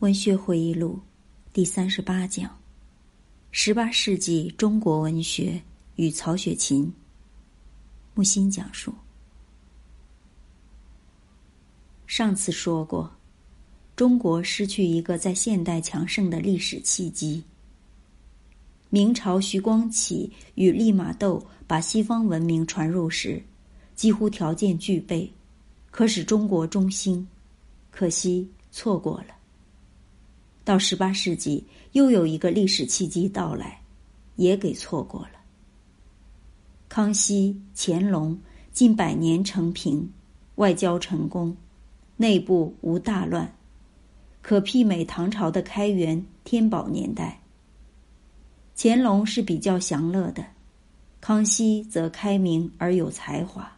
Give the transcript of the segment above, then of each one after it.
文学回忆录第三十八讲：十八世纪中国文学与曹雪芹。木心讲述。上次说过，中国失去一个在现代强盛的历史契机。明朝徐光启与利玛窦把西方文明传入时，几乎条件具备，可使中国中兴，可惜错过了。到十八世纪，又有一个历史契机到来，也给错过了。康熙、乾隆近百年成平，外交成功，内部无大乱，可媲美唐朝的开元、天宝年代。乾隆是比较享乐的，康熙则开明而有才华。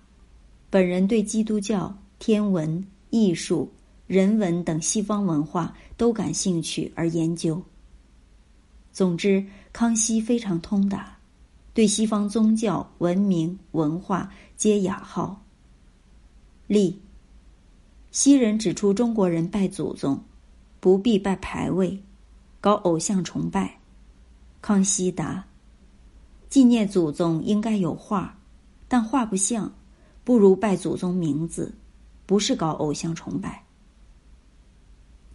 本人对基督教、天文、艺术。人文等西方文化都感兴趣而研究。总之，康熙非常通达，对西方宗教、文明、文化皆雅好。例：西人指出中国人拜祖宗，不必拜牌位，搞偶像崇拜。康熙答：纪念祖宗应该有画，但画不像，不如拜祖宗名字，不是搞偶像崇拜。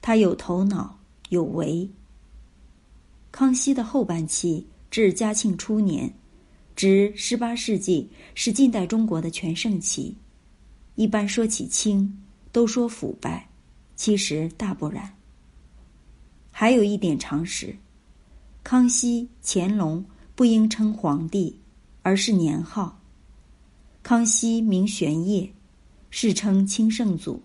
他有头脑，有为。康熙的后半期至嘉庆初年，至十八世纪是近代中国的全盛期。一般说起清，都说腐败，其实大不然。还有一点常识：康熙、乾隆不应称皇帝，而是年号。康熙名玄烨，世称清圣祖。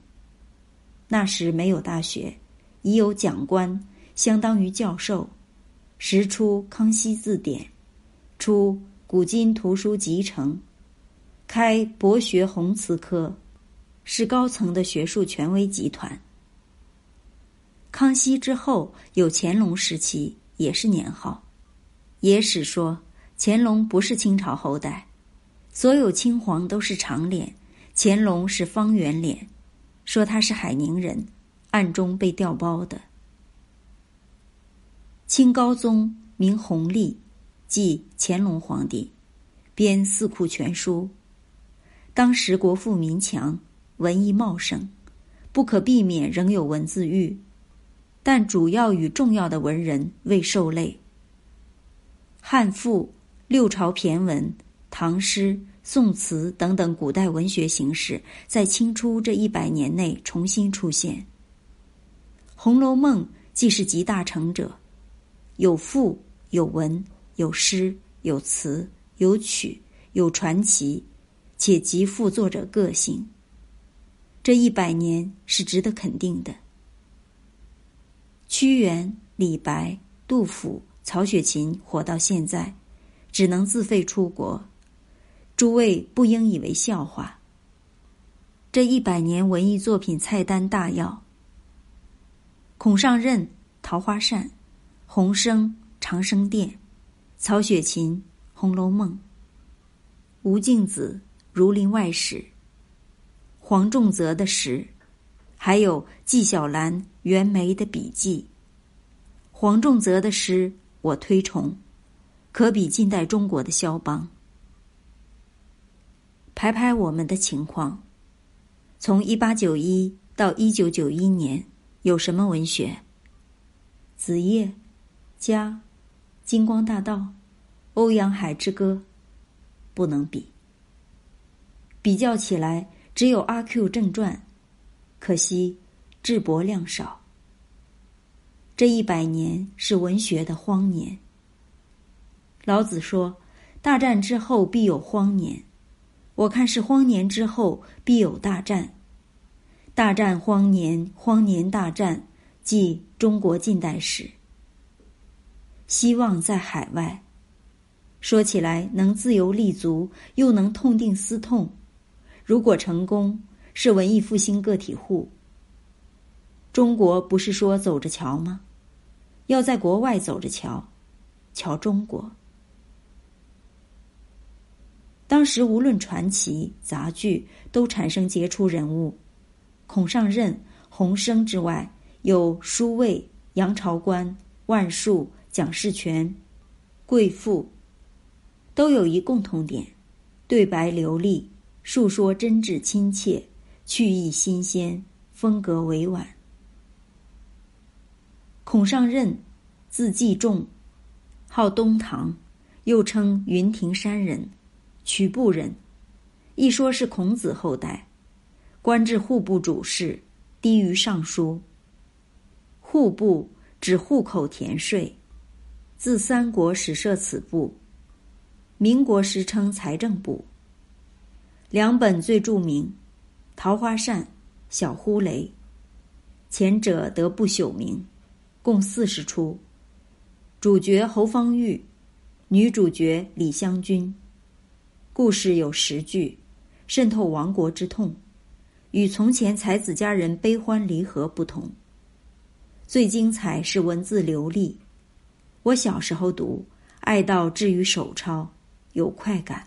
那时没有大学。已有讲官，相当于教授，时出《康熙字典》，出《古今图书集成》，开博学宏词科，是高层的学术权威集团。康熙之后有乾隆时期，也是年号。野史说乾隆不是清朝后代，所有清皇都是长脸，乾隆是方圆脸，说他是海宁人。暗中被调包的。清高宗名弘历，即乾隆皇帝，编《四库全书》。当时国富民强，文艺茂盛，不可避免仍有文字狱，但主要与重要的文人未受累。汉赋、六朝骈文、唐诗、宋词等等古代文学形式，在清初这一百年内重新出现。《红楼梦》既是集大成者，有赋、有文、有诗、有词、有曲、有传奇，且极富作者个性。这一百年是值得肯定的。屈原、李白、杜甫、曹雪芹活到现在，只能自费出国，诸位不应以为笑话。这一百年文艺作品菜单大要。孔尚任《桃花扇》，洪升《长生殿》，曹雪芹《红楼梦》，吴敬梓《儒林外史》，黄仲泽的诗，还有纪晓岚、袁枚的笔记。黄仲泽的诗我推崇，可比近代中国的肖邦。排排我们的情况，从一八九一到一九九一年。有什么文学？子夜、家、金光大道、欧阳海之歌，不能比。比较起来，只有阿 Q 正传，可惜质薄量少。这一百年是文学的荒年。老子说：“大战之后必有荒年。”我看是荒年之后必有大战。大战荒年，荒年大战，即中国近代史。希望在海外，说起来能自由立足，又能痛定思痛。如果成功，是文艺复兴个体户。中国不是说走着瞧吗？要在国外走着瞧，瞧中国。当时无论传奇、杂剧，都产生杰出人物。孔尚任、洪升之外，有舒卫、杨朝官、万树、蒋士权、贵妇，都有一共同点：对白流利，述说真挚亲切，趣意新鲜，风格委婉。孔尚任，字季仲，号东堂，又称云亭山人，曲阜人，一说是孔子后代，官至户部主事，低于尚书。户部指户口田税，自三国始设此部，民国时称财政部。两本最著名，《桃花扇》《小呼雷》，前者得不朽名。共四十出，主角侯方域，女主角李香君。故事有十句，渗透亡国之痛，与从前才子佳人悲欢离合不同。最精彩是文字流利，我小时候读，爱到至于手抄，有快感。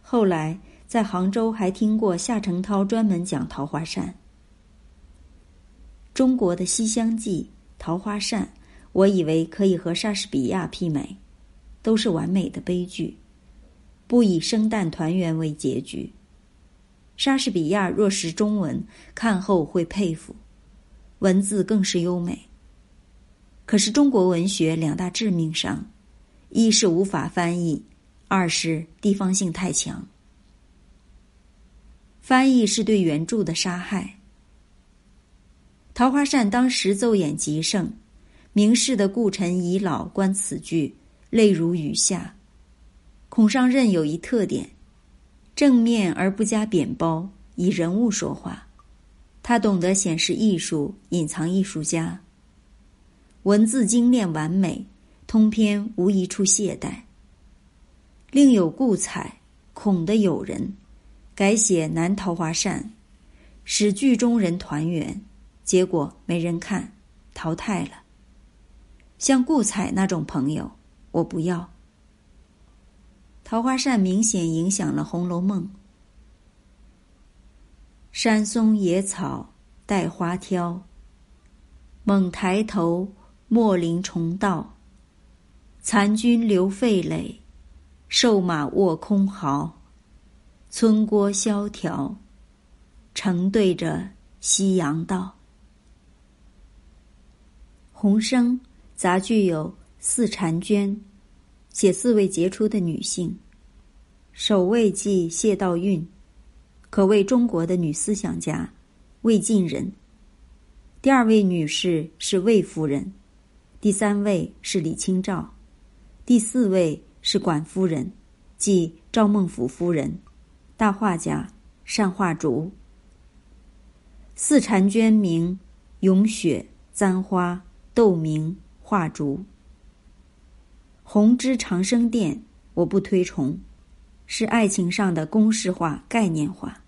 后来在杭州还听过夏承焘专门讲《桃花扇》。中国的《西厢记》。桃花扇，我以为可以和莎士比亚媲美，都是完美的悲剧，不以生旦团圆为结局。莎士比亚若识中文，看后会佩服，文字更是优美。可是中国文学两大致命伤，一是无法翻译，二是地方性太强。翻译是对原著的杀害。桃花扇当时奏演极盛，明世的顾臣已老观此剧，泪如雨下。孔尚任有一特点，正面而不加贬褒，以人物说话。他懂得显示艺术，隐藏艺术家。文字精炼完美，通篇无一处懈怠。另有顾采，孔的友人，改写南桃花扇，使剧中人团圆。结果没人看，淘汰了。像顾采那种朋友，我不要。《桃花扇》明显影响了《红楼梦》。山松野草带花挑，猛抬头莫临重道。残军留废垒，瘦马卧空壕。村郭萧条，城对着夕阳道。洪生杂剧有四婵娟，写四位杰出的女性。首位即谢道韫，可谓中国的女思想家，魏晋人。第二位女士是魏夫人，第三位是李清照，第四位是管夫人，即赵孟頫夫人，大画家，善画竹。四婵娟名咏雪、簪花。斗明画竹，红之长生殿，我不推崇，是爱情上的公式化、概念化。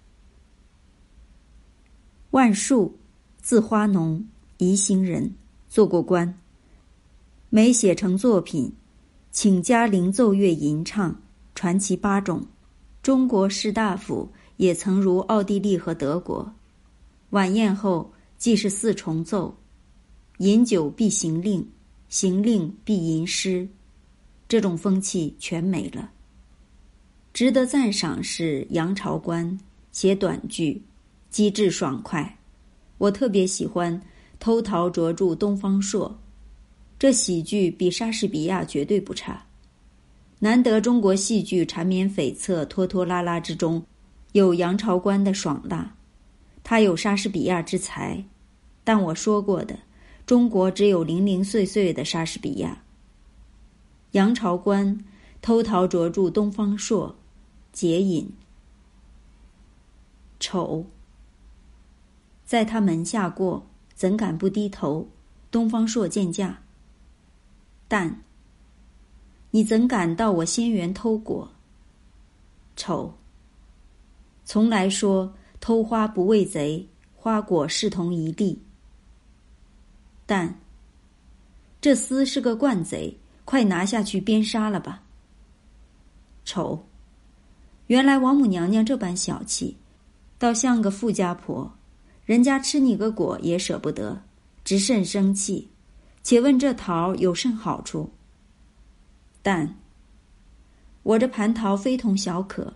万树，字花农，宜兴人，做过官。每写成作品，请嘉陵奏乐吟唱，传奇八种。中国士大夫也曾如奥地利和德国，晚宴后既是四重奏。饮酒必行令，行令必吟诗，这种风气全没了。值得赞赏是杨朝官写短剧，机智爽快。我特别喜欢《偷桃啄柱东方朔》，这喜剧比莎士比亚绝对不差。难得中国戏剧缠绵悱恻、拖拖拉拉之中，有杨朝官的爽辣。他有莎士比亚之才，但我说过的。中国只有零零碎碎的莎士比亚。杨朝官偷桃着住东方朔，解饮。丑，在他门下过，怎敢不低头？东方朔见驾。但，你怎敢到我仙园偷果？丑，从来说偷花不畏贼，花果视同一地。但，这厮是个惯贼，快拿下去鞭杀了吧。丑，原来王母娘娘这般小气，倒像个富家婆，人家吃你个果也舍不得，只甚生气，且问这桃有甚好处？但我这蟠桃非同小可，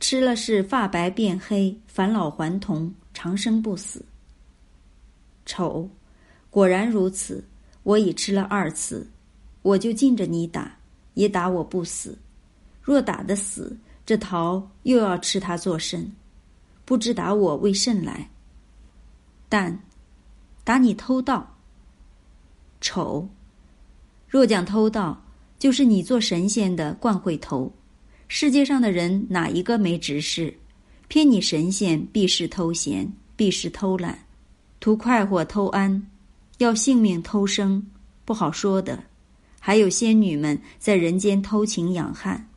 吃了是发白变黑，返老还童，长生不死。丑，果然如此。我已吃了二次，我就尽着你打，也打我不死。若打得死，这桃又要吃它做甚？不知打我为甚来？但打你偷盗。丑，若讲偷盗，就是你做神仙的惯会偷。世界上的人哪一个没执事？偏你神仙必是偷闲，必是偷懒。图快活偷安，要性命偷生，不好说的。还有仙女们在人间偷情养汉，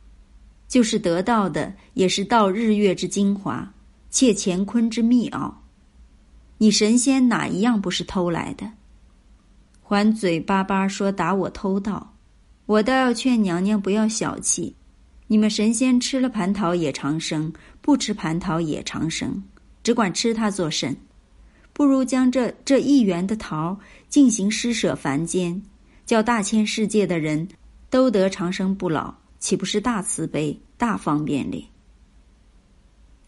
就是得到的也是盗日月之精华，窃乾坤之秘奥。你神仙哪一样不是偷来的？还嘴巴巴说打我偷盗，我倒要劝娘娘不要小气。你们神仙吃了蟠桃也长生，不吃蟠桃也长生，只管吃它做甚？不如将这这一元的桃进行施舍凡间，叫大千世界的人都得长生不老，岂不是大慈悲、大方便哩？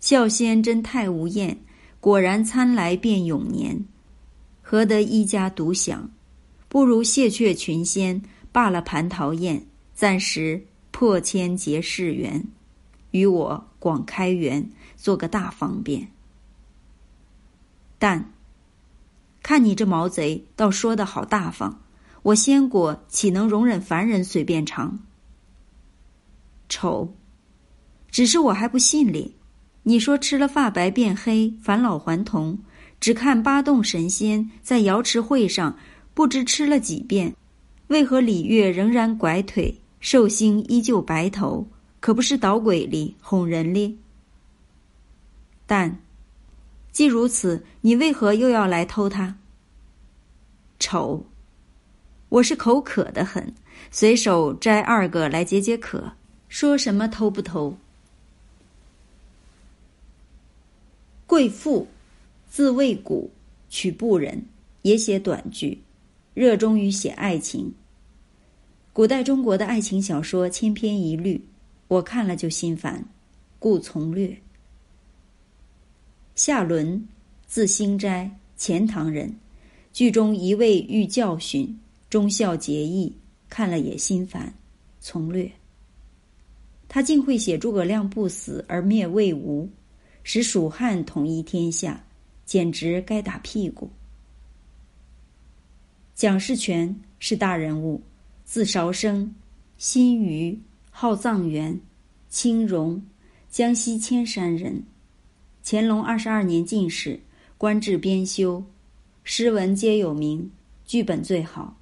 孝仙真太无厌，果然参来变永年，何得一家独享？不如谢却群仙，罢了蟠桃宴，暂时破千结世缘，与我广开缘，做个大方便。但。看你这毛贼，倒说的好大方。我仙果岂能容忍凡人随便尝？丑，只是我还不信哩。你说吃了发白变黑，返老还童，只看八洞神仙在瑶池会上，不知吃了几遍，为何李月仍然拐腿，寿星依旧白头？可不是捣鬼哩，哄人哩？但。既如此，你为何又要来偷它？丑，我是口渴的很，随手摘二个来解解渴。说什么偷不偷？贵妇，字魏谷，曲阜人，也写短句，热衷于写爱情。古代中国的爱情小说千篇一律，我看了就心烦，故从略。夏伦，字兴斋，钱塘人。剧中一味欲教训，忠孝节义，看了也心烦，从略。他竟会写诸葛亮不死而灭魏吴，使蜀汉统一天下，简直该打屁股。蒋士权是大人物，字韶生，新余，号藏元，清荣，江西铅山人。乾隆二十二年进士，官至编修，诗文皆有名，剧本最好，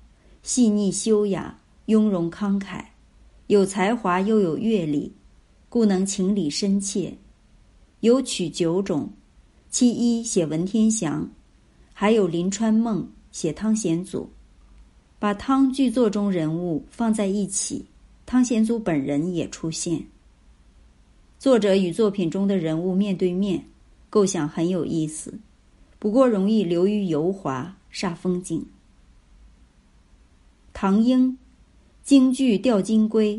细腻修雅，雍容慷慨，有才华又有阅历，故能情理深切。有曲九种，其一写文天祥，还有临川梦写汤显祖，把汤剧作中人物放在一起，汤显祖本人也出现。作者与作品中的人物面对面。构想很有意思，不过容易流于油滑，煞风景。唐英，京剧《吊金龟》，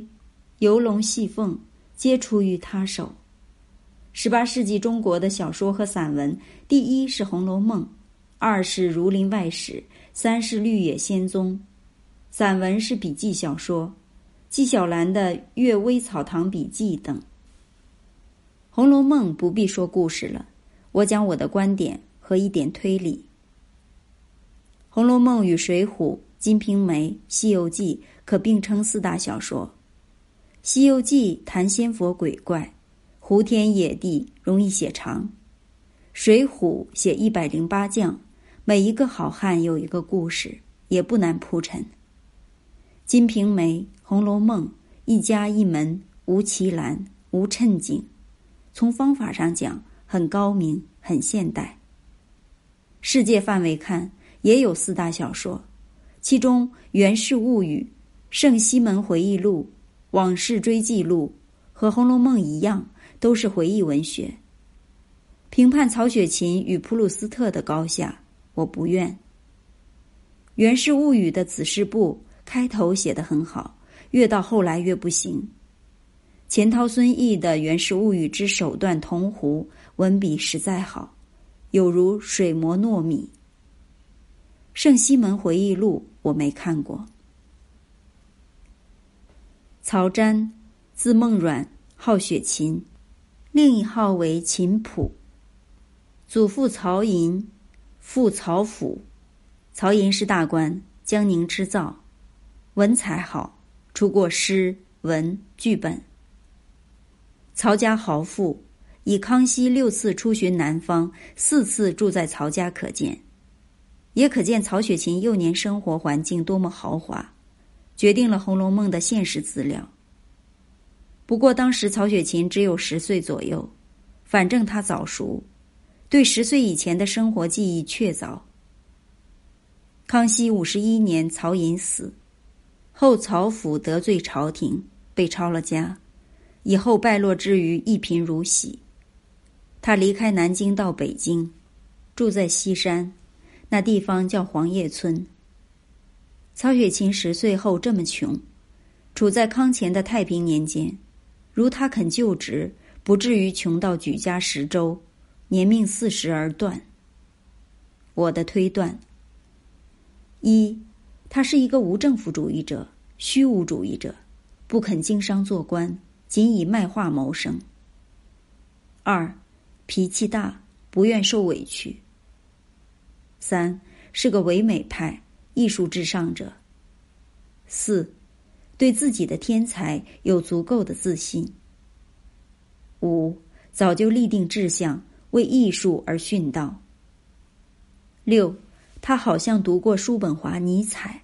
游龙戏凤，皆出于他手。十八世纪中国的小说和散文，第一是《红楼梦》，二是《儒林外史》，三是《绿野仙踪》。散文是笔记小说，纪晓岚的《阅微草堂笔记》等。《红楼梦》不必说故事了。我讲我的观点和一点推理，《红楼梦》与《水浒》《金瓶梅》《西游记》可并称四大小说。《西游记》谈仙佛鬼怪，胡天野地，容易写长；《水浒》写一百零八将，每一个好汉有一个故事，也不难铺陈。《金瓶梅》《红楼梦》一家一门，无奇栏，无衬景，从方法上讲。很高明，很现代。世界范围看，也有四大小说，其中《源氏物语》《圣西门回忆录》《往事追记录》和《红楼梦》一样，都是回忆文学。评判曹雪芹与普鲁斯特的高下，我不愿。源氏物语》的子事部开头写得很好，越到后来越不行。钱涛、孙毅的《源氏物语》之手段铜壶，文笔实在好，有如水磨糯米。《圣西门回忆录》我没看过。曹瞻，字孟阮，号雪芹，另一号为琴谱。祖父曹寅，父曹府。曹寅是大官，江宁织造，文采好，出过诗文剧本。曹家豪富，以康熙六次出巡南方，四次住在曹家可见，也可见曹雪芹幼年生活环境多么豪华，决定了《红楼梦》的现实资料。不过当时曹雪芹只有十岁左右，反正他早熟，对十岁以前的生活记忆确凿。康熙五十一年，曹寅死，后曹府得罪朝廷，被抄了家。以后败落之余，一贫如洗。他离开南京到北京，住在西山，那地方叫黄叶村。曹雪芹十岁后这么穷，处在康乾的太平年间，如他肯就职，不至于穷到举家十周，年命四十而断。我的推断：一，他是一个无政府主义者、虚无主义者，不肯经商做官。仅以卖画谋生。二，脾气大，不愿受委屈。三，是个唯美派，艺术至上者。四，对自己的天才有足够的自信。五，早就立定志向，为艺术而殉道。六，他好像读过叔本华、尼采。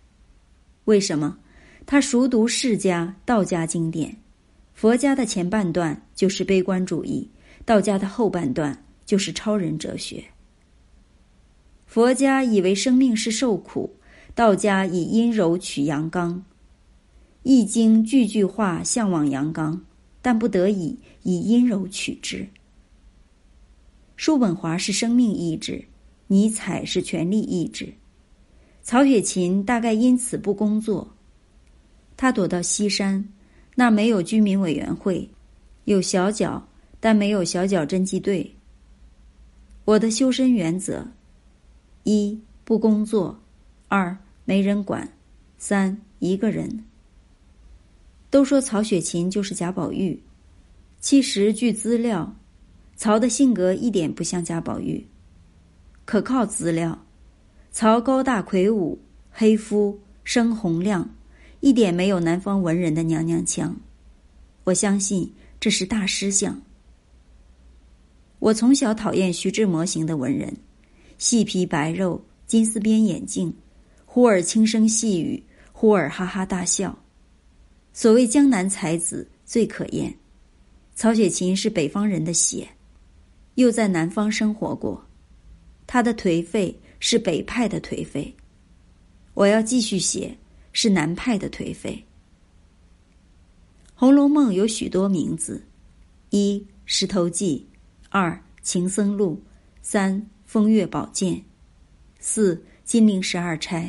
为什么？他熟读释家、道家经典。佛家的前半段就是悲观主义，道家的后半段就是超人哲学。佛家以为生命是受苦，道家以阴柔取阳刚，易经句句话向往阳刚，但不得已以阴柔取之。叔本华是生命意志，尼采是权力意志，曹雪芹大概因此不工作，他躲到西山。那没有居民委员会，有小脚，但没有小脚侦缉队。我的修身原则：一不工作，二没人管，三一个人。都说曹雪芹就是贾宝玉，其实据资料，曹的性格一点不像贾宝玉。可靠资料：曹高大魁梧，黑肤，声洪亮。一点没有南方文人的娘娘腔，我相信这是大师相。我从小讨厌徐志摩型的文人，细皮白肉，金丝边眼镜，忽而轻声细语，忽而哈哈大笑。所谓江南才子最可厌。曹雪芹是北方人的血，又在南方生活过，他的颓废是北派的颓废。我要继续写。是南派的颓废。《红楼梦》有许多名字：一《石头记》，二《情僧录》，三《风月宝鉴》，四《金陵十二钗》。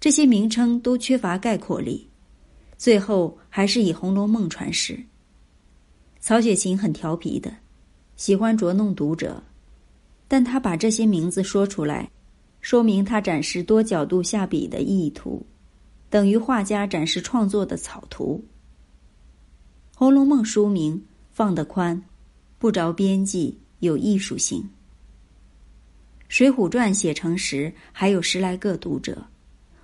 这些名称都缺乏概括力，最后还是以《红楼梦》传世。曹雪芹很调皮的，喜欢捉弄读者，但他把这些名字说出来，说明他展示多角度下笔的意图。等于画家展示创作的草图。《红楼梦》书名放得宽，不着边际，有艺术性。《水浒传》写成时还有十来个读者，《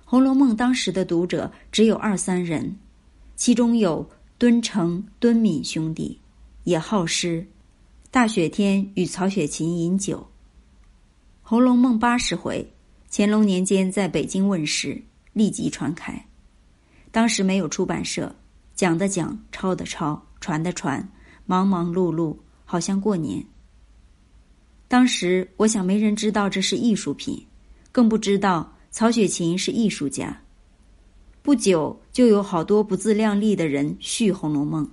红楼梦》当时的读者只有二三人，其中有敦诚、敦敏兄弟，也好诗。大雪天与曹雪芹饮酒。《红楼梦》八十回，乾隆年间在北京问世。立即传开，当时没有出版社，讲的讲，抄的抄，传的传，忙忙碌碌，好像过年。当时我想，没人知道这是艺术品，更不知道曹雪芹是艺术家。不久，就有好多不自量力的人续《红楼梦》，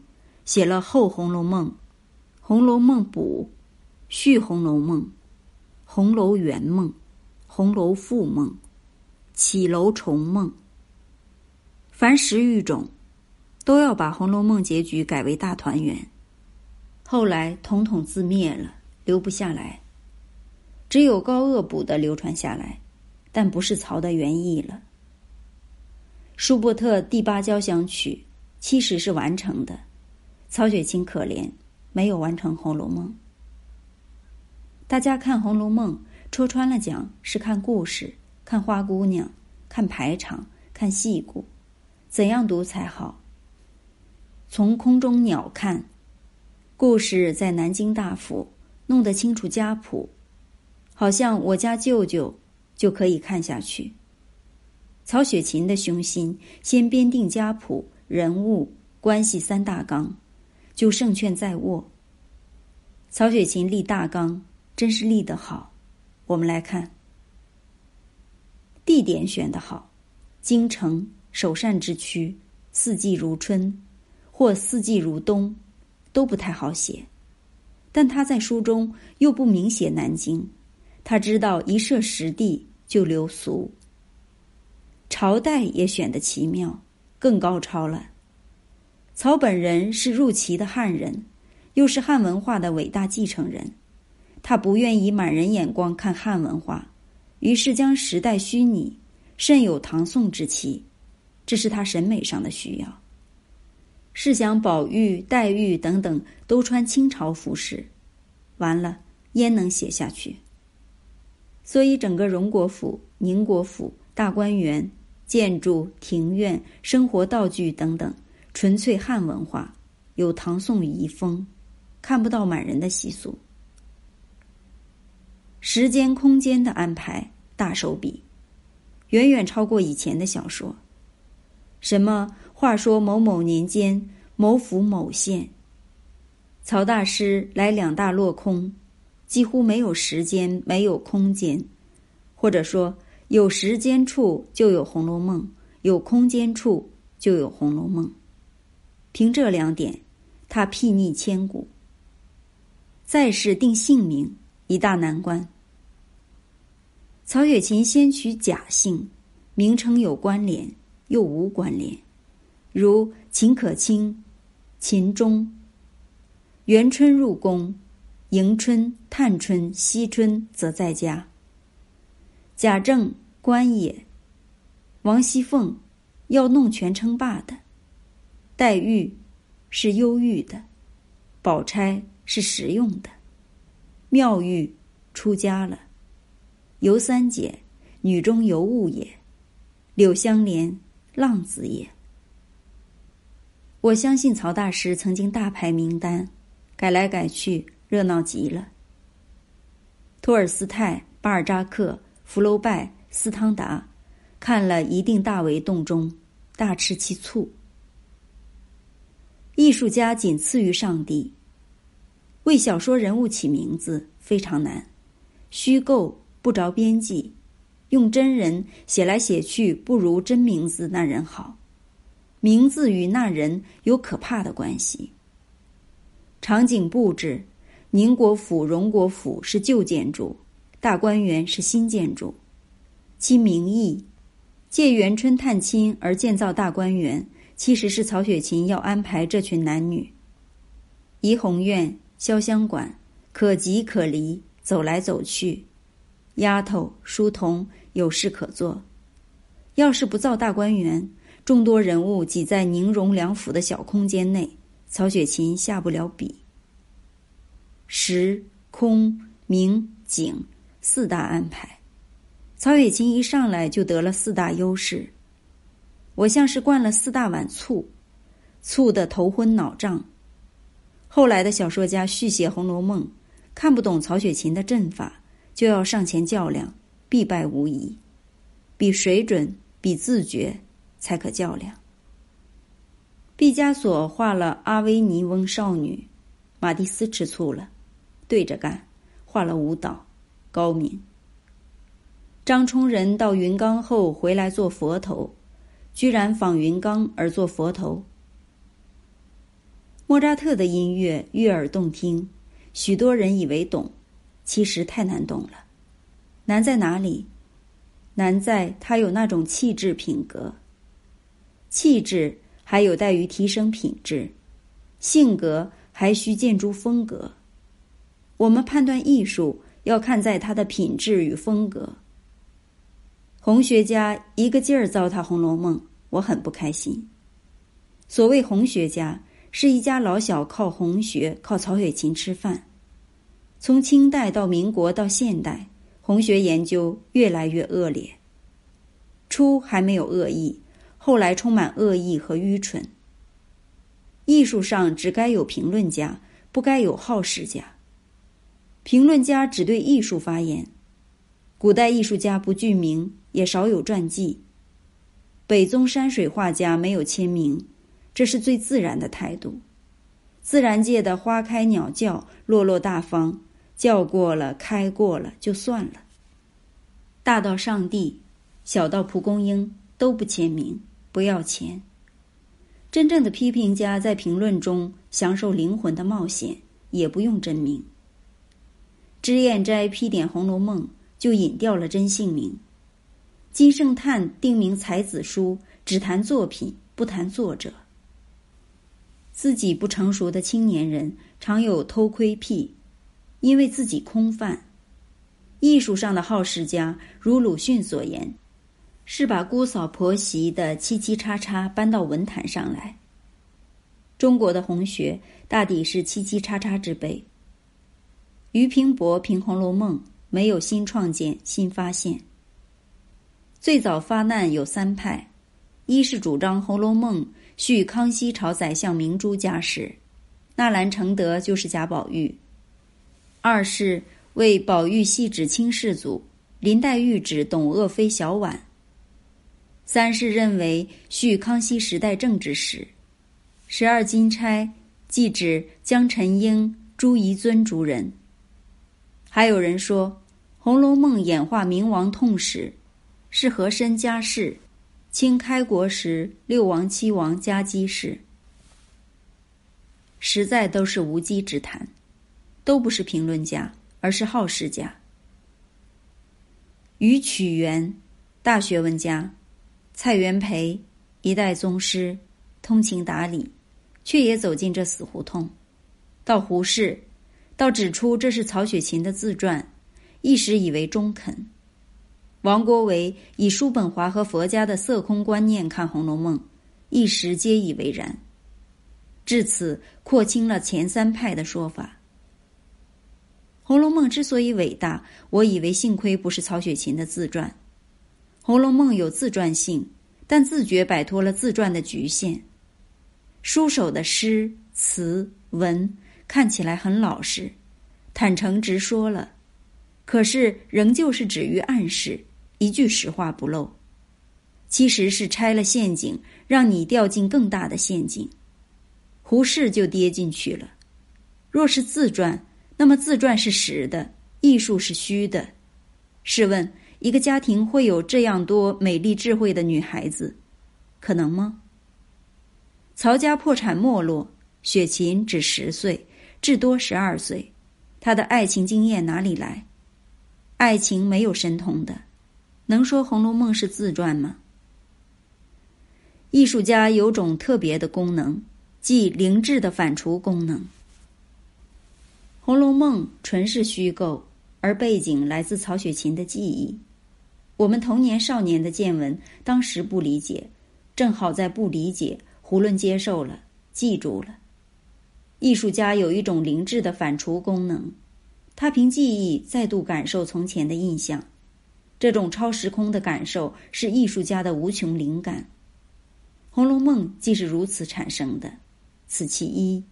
写了《后红楼梦》《红楼梦补》《续红楼梦》《红楼圆梦》《红楼复梦》。绮楼重梦。凡十余种，都要把《红楼梦》结局改为大团圆。后来统统自灭了，留不下来。只有高鹗补的流传下来，但不是曹的原意了。舒伯特第八交响曲其实是完成的，曹雪芹可怜没有完成《红楼梦》。大家看《红楼梦》，戳穿了讲是看故事、看花姑娘、看排场、看戏骨，怎样读才好？从空中鸟看。故事在南京大府弄得清楚家谱，好像我家舅舅就可以看下去。曹雪芹的雄心，先编定家谱、人物关系三大纲，就胜券在握。曹雪芹立大纲真是立得好。我们来看，地点选得好，京城首善之区，四季如春，或四季如冬。都不太好写，但他在书中又不明写南京，他知道一设实地就流俗。朝代也选得奇妙，更高超了。曹本人是入齐的汉人，又是汉文化的伟大继承人，他不愿以满人眼光看汉文化，于是将时代虚拟，甚有唐宋之气，这是他审美上的需要。试想宝玉、黛玉等等都穿清朝服饰，完了焉能写下去？所以整个荣国府、宁国府、大观园、建筑、庭院、生活道具等等，纯粹汉文化，有唐宋遗风，看不到满人的习俗。时间、空间的安排大手笔，远远超过以前的小说。什么？话说某某年间，某府某县，曹大师来两大落空，几乎没有时间，没有空间，或者说有时间处就有《红楼梦》，有空间处就有《红楼梦》。凭这两点，他睥睨千古。再是定姓名，一大难关。曹雪芹先取假姓，名称有关联又无关联。如秦可卿、秦钟、元春入宫，迎春、探春、惜春则在家。贾政官也，王熙凤要弄权称霸的，黛玉是忧郁的，宝钗是实用的，妙玉出家了，尤三姐女中尤物也，柳湘莲浪子也。我相信曹大师曾经大排名单，改来改去，热闹极了。托尔斯泰、巴尔扎克、福楼拜、斯汤达，看了一定大为动中，大吃其醋。艺术家仅次于上帝。为小说人物起名字非常难，虚构不着边际，用真人写来写去，不如真名字那人好。名字与那人有可怕的关系。场景布置，宁国府、荣国府是旧建筑，大观园是新建筑。其名义，借元春探亲而建造大观园，其实是曹雪芹要安排这群男女。怡红院、潇湘馆，可即可离，走来走去，丫头、书童有事可做。要是不造大观园，众多人物挤在宁荣两府的小空间内，曹雪芹下不了笔。时、空、明、景四大安排，曹雪芹一上来就得了四大优势。我像是灌了四大碗醋，醋的头昏脑胀。后来的小说家续写《红楼梦》，看不懂曹雪芹的阵法，就要上前较量，必败无疑。比水准，比自觉。才可较量。毕加索画了阿维尼翁少女，马蒂斯吃醋了，对着干，画了舞蹈，高明。张充仁到云冈后回来做佛头，居然仿云冈而做佛头。莫扎特的音乐悦耳动听，许多人以为懂，其实太难懂了。难在哪里？难在他有那种气质品格。气质还有待于提升品质，性格还需建筑风格。我们判断艺术要看在它的品质与风格。红学家一个劲儿糟蹋《红楼梦》，我很不开心。所谓红学家，是一家老小靠红学、靠曹雪芹吃饭。从清代到民国到现代，红学研究越来越恶劣。初还没有恶意，后来充满恶意和愚蠢。艺术上只该有评论家，不该有好事家。评论家只对艺术发言。古代艺术家不具名，也少有传记。北宗山水画家没有签名，这是最自然的态度。自然界的花开鸟叫，落落大方。叫过了，开过了，就算了。大到上帝，小到蒲公英，都不签名，不要钱。真正的批评家在评论中享受灵魂的冒险，也不用真名。脂砚斋批点《红楼梦》，就隐掉了真姓名。金圣叹定名才子书，只谈作品，不谈作者。自己不成熟的青年人，常有偷窥癖。因为自己空泛，艺术上的好事家，如鲁迅所言，是把姑嫂婆媳的七七叉叉搬到文坛上来。中国的红学大抵是七七叉叉之辈。俞平伯评《红楼梦》，没有新创建、新发现。最早发难有三派：一是主张《红楼梦》续康熙朝宰相明珠家史，纳兰承德就是贾宝玉。二是为宝玉系指清世祖，林黛玉指董鄂妃小婉。三是认为续康熙时代政治史，十二金钗即指江辰英、朱彝尊诸人。还有人说，《红楼梦》演化明王痛史，是和珅家世，清开国时六王七王家基史，实在都是无稽之谈。都不是评论家，而是好事家。于曲元，大学问家；蔡元培，一代宗师，通情达理，却也走进这死胡同。到胡适，到指出这是曹雪芹的自传，一时以为中肯。王国维以叔本华和佛家的色空观念看《红楼梦》，一时皆以为然。至此，廓清了前三派的说法。《红楼梦》之所以伟大，我以为幸亏不是曹雪芹的自传。《红楼梦》有自传性，但自觉摆脱了自传的局限。书手的诗词文看起来很老实，坦诚直说了，可是仍旧是止于暗示，一句实话不漏。其实是拆了陷阱，让你掉进更大的陷阱。胡适就跌进去了。若是自传。那么自传是实的，艺术是虚的。试问，一个家庭会有这样多美丽智慧的女孩子，可能吗？曹家破产没落，雪琴只十岁，至多十二岁，他的爱情经验哪里来？爱情没有神通的，能说《红楼梦》是自传吗？艺术家有种特别的功能，即灵智的反刍功能。《红楼梦》纯是虚构，而背景来自曹雪芹的记忆。我们童年、少年的见闻，当时不理解，正好在不理解、囫囵接受了、记住了。艺术家有一种灵智的反刍功能，他凭记忆再度感受从前的印象。这种超时空的感受是艺术家的无穷灵感。《红楼梦》即是如此产生的，此其一。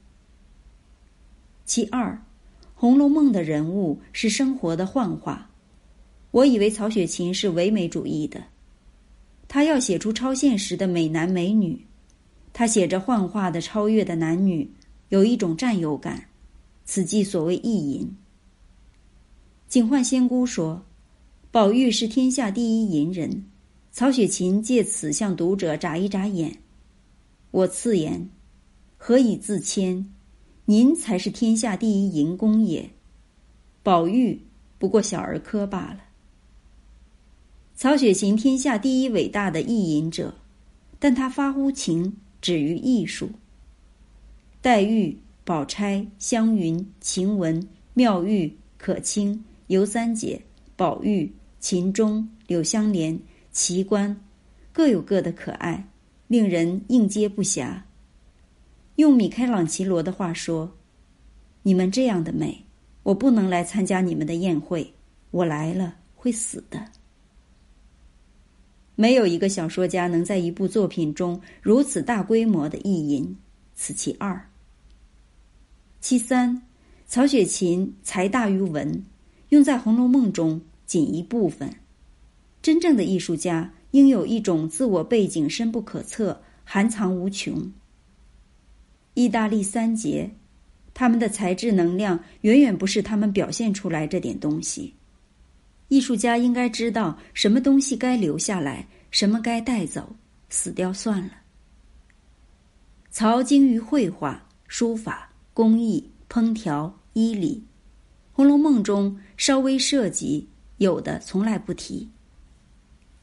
其二。《红楼梦》的人物是生活的幻化，我以为曹雪芹是唯美主义的，他要写出超现实的美男美女，他写着幻化的超越的男女，有一种占有感，此即所谓意淫。警幻仙姑说，宝玉是天下第一淫人，曹雪芹借此向读者眨一眨眼。我次言，何以自谦？您才是天下第一淫公也，宝玉不过小儿科罢了。曹雪芹天下第一伟大的意淫者，但他发乎情，止于艺术。黛玉、宝钗、湘云、晴雯、妙玉、可卿、尤三姐、宝玉、秦钟、柳湘莲、奇观，各有各的可爱，令人应接不暇。用米开朗琪罗的话说：“你们这样的美，我不能来参加你们的宴会。我来了会死的。”没有一个小说家能在一部作品中如此大规模的意淫，此其二。其三，曹雪芹才大于文，用在《红楼梦》中仅一部分。真正的艺术家应有一种自我背景深不可测、含藏无穷。意大利三杰，他们的才智能量远远不是他们表现出来这点东西。艺术家应该知道什么东西该留下来，什么该带走，死掉算了。曹精于绘画、书法、工艺、烹调、医理，《红楼梦》中稍微涉及，有的从来不提。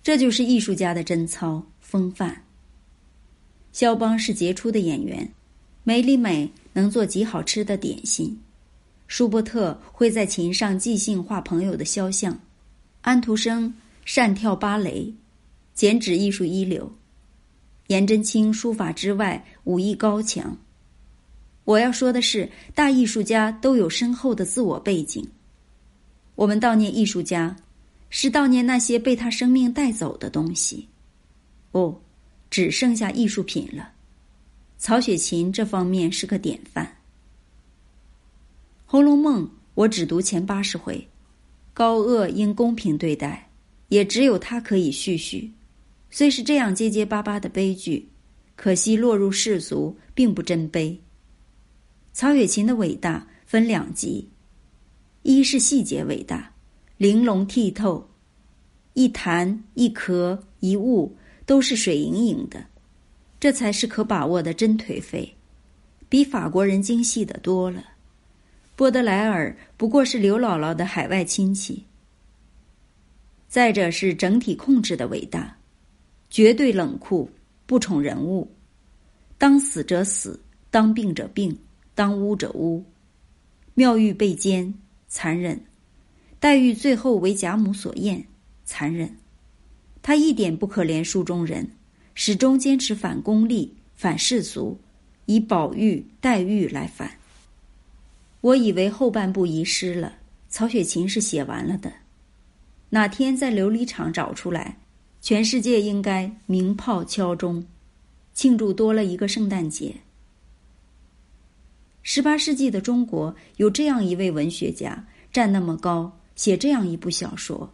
这就是艺术家的贞操风范。肖邦是杰出的演员。梅里美能做极好吃的点心，舒伯特会在琴上即兴画朋友的肖像，安徒生善跳芭蕾，剪纸艺术一流，颜真卿书法之外武艺高强。我要说的是，大艺术家都有深厚的自我背景。我们悼念艺术家，是悼念那些被他生命带走的东西。哦，只剩下艺术品了。曹雪芹这方面是个典范。《红楼梦》我只读前八十回，高鹗应公平对待，也只有他可以续续。虽是这样结结巴巴的悲剧，可惜落入世俗，并不真悲。曹雪芹的伟大分两极：一是细节伟大，玲珑剔透，一弹一壳一物都是水盈盈的。这才是可把握的真颓废，比法国人精细的多了。波德莱尔不过是刘姥姥的海外亲戚。再者是整体控制的伟大，绝对冷酷，不宠人物，当死者死，当病者病，当污者污。妙玉被奸，残忍；黛玉最后为贾母所厌，残忍。他一点不可怜书中人。始终坚持反功利、反世俗，以宝玉、黛玉来反。我以为后半部遗失了，曹雪芹是写完了的。哪天在琉璃厂找出来，全世界应该鸣炮敲钟，庆祝多了一个圣诞节。十八世纪的中国有这样一位文学家，站那么高，写这样一部小说，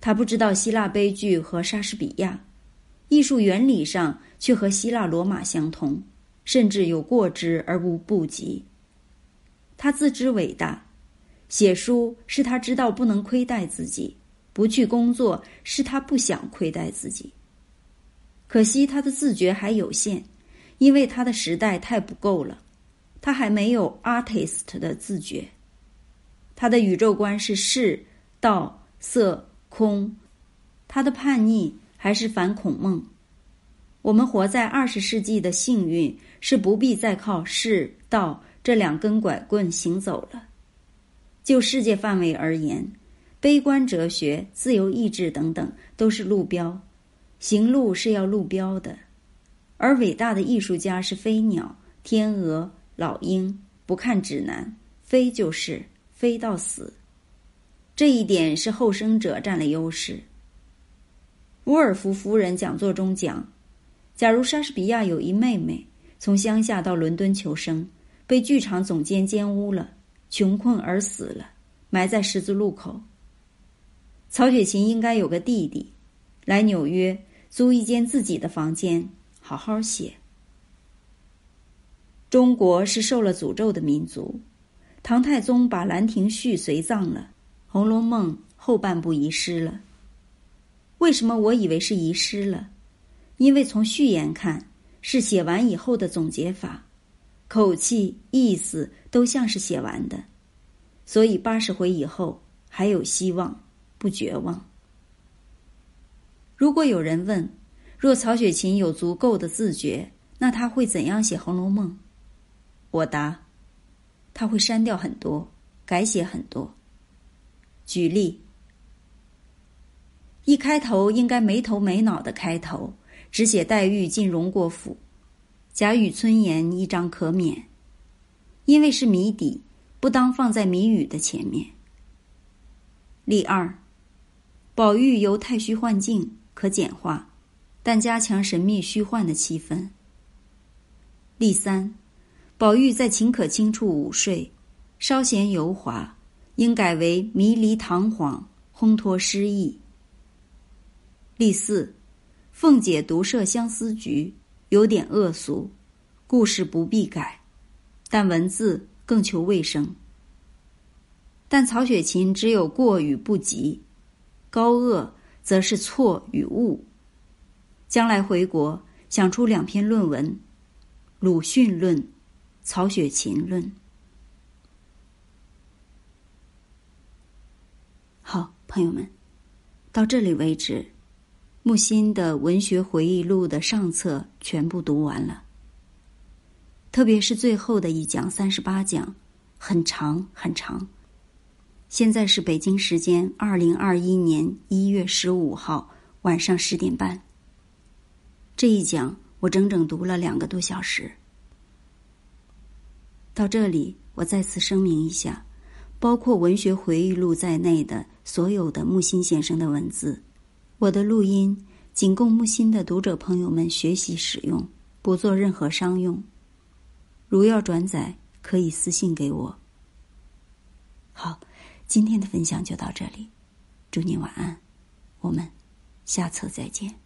他不知道希腊悲剧和莎士比亚。艺术原理上却和希腊罗马相同，甚至有过之而无不及。他自知伟大，写书是他知道不能亏待自己，不去工作是他不想亏待自己。可惜他的自觉还有限，因为他的时代太不够了，他还没有 artist 的自觉。他的宇宙观是世、道、色、空，他的叛逆。还是反孔孟。我们活在二十世纪的幸运是不必再靠世道这两根拐棍行走了。就世界范围而言，悲观哲学、自由意志等等都是路标，行路是要路标的。而伟大的艺术家是飞鸟、天鹅、老鹰，不看指南，飞就是飞到死。这一点是后生者占了优势。沃尔夫夫人讲座中讲：假如莎士比亚有一妹妹，从乡下到伦敦求生，被剧场总监奸污了，穷困而死了，埋在十字路口。曹雪芹应该有个弟弟，来纽约租一间自己的房间，好好写。中国是受了诅咒的民族，唐太宗把《兰亭序》随葬了，《红楼梦》后半部遗失了。为什么我以为是遗失了？因为从序言看，是写完以后的总结法，口气、意思都像是写完的，所以八十回以后还有希望，不绝望。如果有人问，若曹雪芹有足够的自觉，那他会怎样写《红楼梦》？我答：他会删掉很多，改写很多。举例，一开头应该没头没脑的开头，只写黛玉进荣国府，贾雨村言一张可免，因为是谜底，不当放在谜语的前面。例二，宝玉由太虚幻境可简化，但加强神秘虚幻的气氛。例三。宝玉在秦可卿处午睡，稍嫌油滑，应改为迷离堂皇、烘托诗意。例四，凤姐独设相思局，有点恶俗，故事不必改，但文字更求卫生。但曹雪芹只有过与不及，高恶则是错与误。将来回国，想出两篇论文，《鲁迅论》。曹雪芹论。好，朋友们，到这里为止，木心的文学回忆录的上册全部读完了。特别是最后的一讲三十八讲，很长很长。现在是北京时间二零二一年一月十五号晚上十点半。这一讲我整整读了两个多小时。到这里，我再次声明一下，包括文学回忆录在内的所有的木心先生的文字，我的录音仅供木心的读者朋友们学习使用，不做任何商用。如要转载，可以私信给我。好，今天的分享就到这里，祝您晚安，我们下册再见。